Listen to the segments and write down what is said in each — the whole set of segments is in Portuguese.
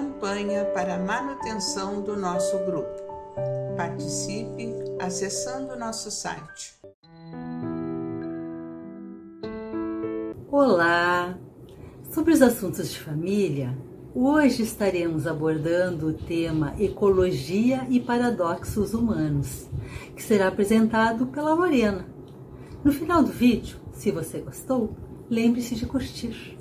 campanha para a manutenção do nosso grupo. Participe acessando nosso site. Olá! Sobre os assuntos de família, hoje estaremos abordando o tema Ecologia e Paradoxos Humanos, que será apresentado pela Lorena. No final do vídeo, se você gostou, lembre-se de curtir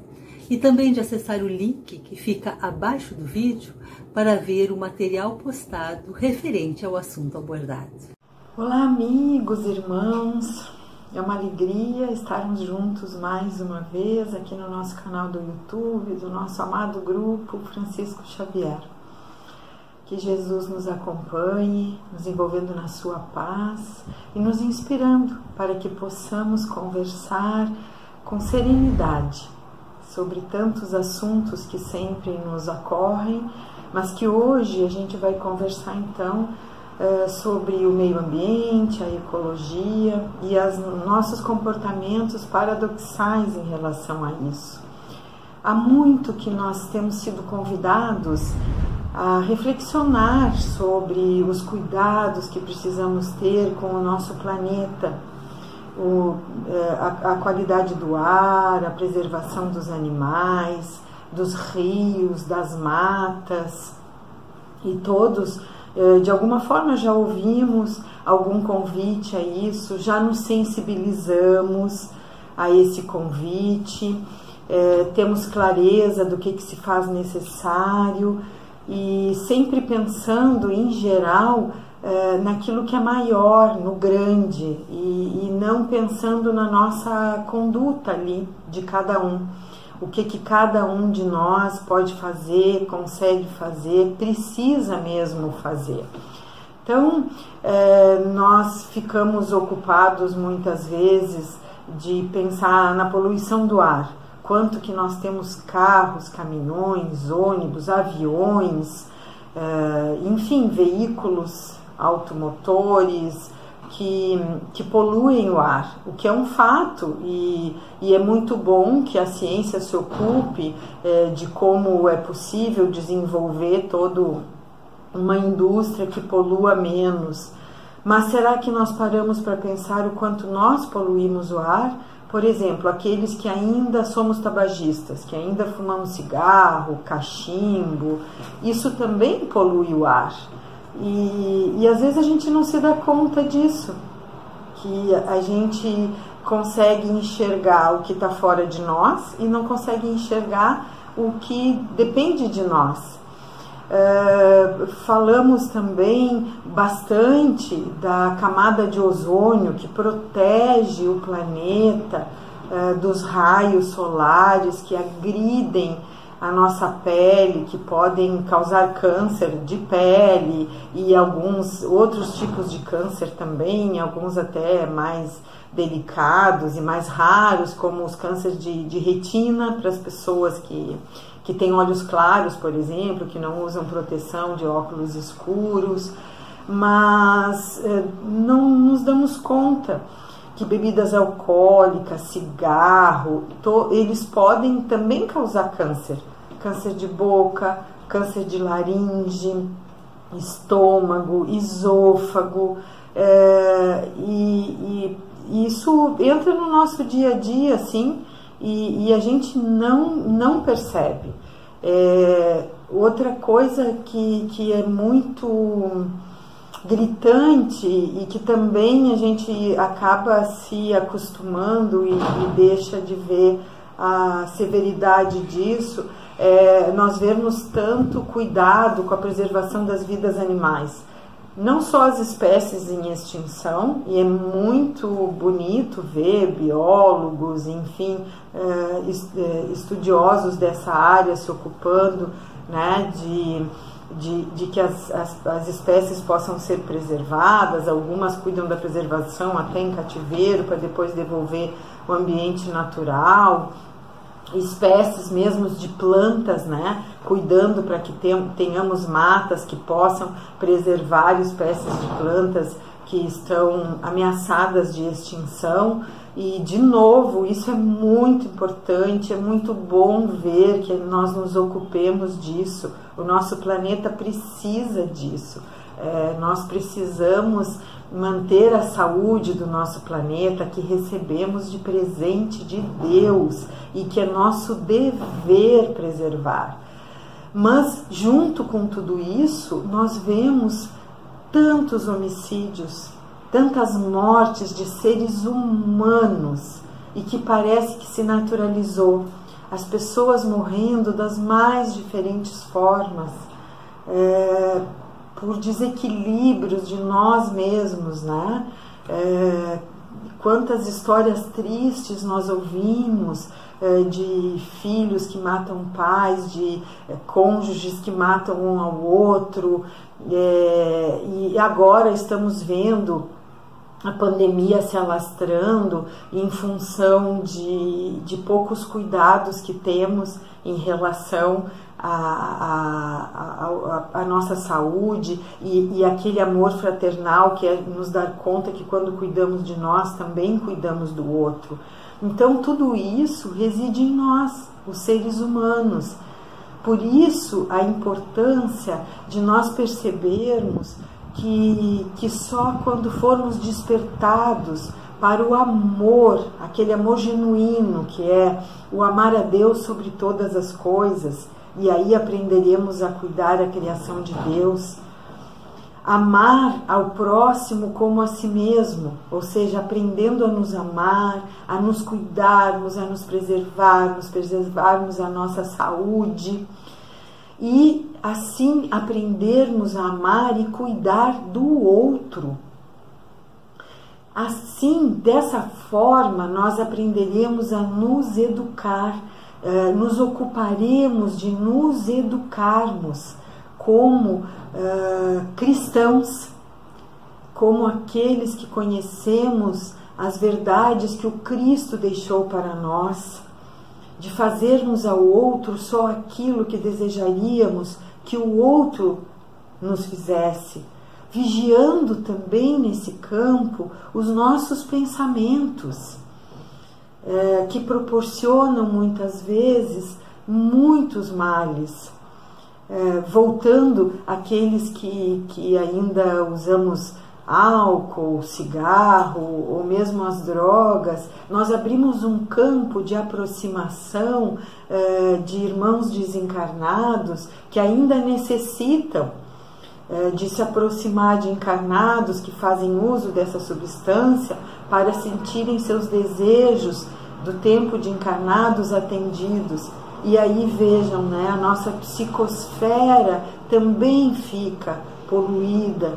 e também de acessar o link que fica abaixo do vídeo para ver o material postado referente ao assunto abordado. Olá, amigos, irmãos. É uma alegria estarmos juntos mais uma vez aqui no nosso canal do YouTube, do nosso amado grupo Francisco Xavier. Que Jesus nos acompanhe, nos envolvendo na sua paz e nos inspirando para que possamos conversar com serenidade sobre tantos assuntos que sempre nos ocorrem, mas que hoje a gente vai conversar então eh, sobre o meio ambiente, a ecologia e os nossos comportamentos paradoxais em relação a isso. Há muito que nós temos sido convidados a reflexionar sobre os cuidados que precisamos ter com o nosso planeta o, é, a, a qualidade do ar, a preservação dos animais, dos rios, das matas, e todos, é, de alguma forma, já ouvimos algum convite a isso, já nos sensibilizamos a esse convite, é, temos clareza do que, que se faz necessário. E sempre pensando, em geral, é, naquilo que é maior, no grande, e, e, não pensando na nossa conduta ali de cada um. O que, que cada um de nós pode fazer, consegue fazer, precisa mesmo fazer. Então, é, nós ficamos ocupados muitas vezes de pensar na poluição do ar. Quanto que nós temos carros, caminhões, ônibus, aviões, é, enfim, veículos automotores que, que poluem o ar, o que é um fato e, e é muito bom que a ciência se ocupe é, de como é possível desenvolver toda uma indústria que polua menos. Mas será que nós paramos para pensar o quanto nós poluímos o ar? Por exemplo, aqueles que ainda somos tabagistas, que ainda fumamos cigarro, cachimbo, isso também polui o ar. E, e às vezes a gente não se dá conta disso, que a gente consegue enxergar o que está fora de nós e não consegue enxergar o que depende de nós. Uh, falamos também bastante da camada de ozônio que protege o planeta uh, dos raios solares que agridem a nossa pele, que podem causar câncer de pele e alguns outros tipos de câncer também, alguns até mais delicados e mais raros, como os cânceres de, de retina para as pessoas que, que têm olhos claros, por exemplo, que não usam proteção de óculos escuros, mas eh, não nos damos conta que bebidas alcoólicas, cigarro, to, eles podem também causar câncer. Câncer de boca, câncer de laringe, estômago, esôfago. É, e, e, isso entra no nosso dia a dia, assim, e, e a gente não, não percebe. É, outra coisa que, que é muito gritante e que também a gente acaba se acostumando e, e deixa de ver a severidade disso, é nós vermos tanto cuidado com a preservação das vidas animais. Não só as espécies em extinção, e é muito bonito ver biólogos, enfim, é, é, estudiosos dessa área se ocupando né, de de, de que as, as, as, espécies possam ser preservadas, algumas cuidam da preservação até em cativeiro para depois devolver o ambiente natural, espécies mesmo de plantas, né, cuidando para que tenhamos matas que possam preservar espécies de plantas que estão ameaçadas de extinção E, de novo, isso é muito importante, é muito bom ver que nós nos ocupemos disso. O nosso planeta precisa disso. É, nós precisamos manter a saúde do nosso planeta que recebemos de presente de Deus e que é nosso dever preservar. Mas, junto com tudo isso, nós vemos tantos homicídios, tantas mortes de seres humanos e que parece que se naturalizou. As pessoas morrendo das mais diferentes formas, é, por desequilíbrios de nós mesmos, né? É, quantas histórias tristes nós ouvimos é, de filhos que matam pais, de é, cônjuges que matam um ao outro, é, e agora estamos vendo a pandemia se alastrando em função de, de poucos cuidados que temos em relação à, nossa saúde e, e, aquele amor fraternal que é nos dar conta que quando cuidamos de nós também cuidamos do outro. Então tudo isso reside em nós, os seres humanos. Por isso a importância de nós percebermos que, que só quando formos despertados para o amor, aquele amor genuíno que é o amar a Deus sobre todas as coisas, e aí aprenderemos a cuidar da criação de Deus. Amar ao próximo como a si mesmo, ou seja, aprendendo a nos amar, a nos cuidarmos, a nos preservarmos, preservarmos a nossa saúde e assim aprendermos a amar e cuidar do outro. Assim, dessa forma, nós aprenderemos a nos educar, eh, nos ocuparemos de nos educarmos como eh, cristãos, como aqueles que conhecemos as verdades que o Cristo deixou para nós de fazermos ao outro só aquilo que desejaríamos que o outro nos fizesse, vigiando também nesse campo os nossos pensamentos, é, que proporcionam muitas vezes muitos males. É, voltando àqueles que, que ainda usamos álcool, cigarro ou mesmo as drogas, nós abrimos um campo de aproximação eh, de irmãos desencarnados que ainda necessitam eh, de se aproximar de encarnados que fazem uso dessa substância para sentirem seus desejos do tempo de encarnados atendidos. E aí vejam, né, a nossa psicosfera também fica poluída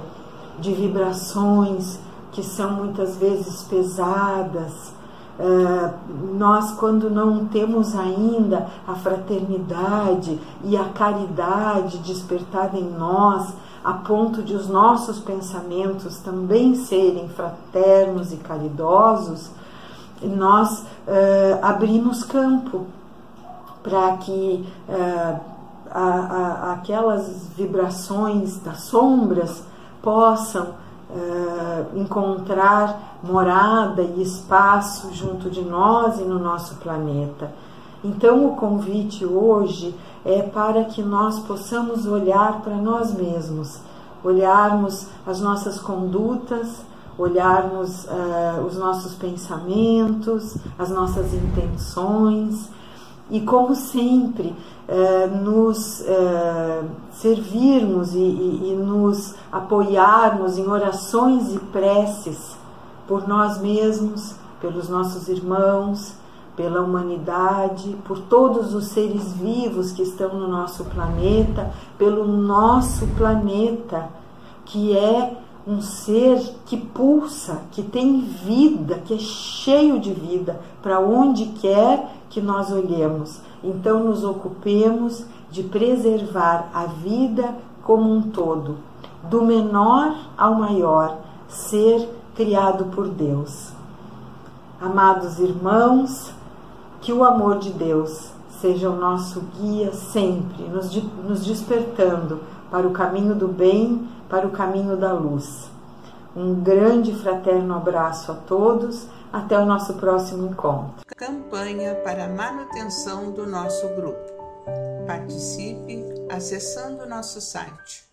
de vibrações que são muitas vezes pesadas. Uh, nós, quando não temos ainda a fraternidade e a caridade despertada em nós, a ponto de os nossos pensamentos também serem fraternos e caridosos, nós uh, abrimos campo para que uh, a, a, aquelas vibrações das sombras possam uh, encontrar morada e espaço junto de nós e no nosso planeta. Então, o convite hoje é para que nós possamos olhar para nós mesmos, olharmos as nossas condutas, olharmos uh, os nossos pensamentos, as nossas intenções e, como sempre, eh, nos eh, servirmos e, nos apoiarmos em orações e preces por nós mesmos, pelos nossos irmãos, pela humanidade, por todos os seres vivos que estão no nosso planeta, pelo nosso planeta, que é um ser que pulsa, que tem vida, que é cheio de vida, para onde quer que nós olhemos. Então, nos ocupemos de preservar a vida como um todo, do menor ao maior, ser criado por Deus. Amados irmãos, que o amor de Deus seja o nosso guia sempre, nos, nos despertando para o caminho do bem, para o caminho da luz. Um grande fraterno abraço a todos Até o nosso próximo encontro. Campanha para manutenção do nosso grupo. Participe acessando nosso site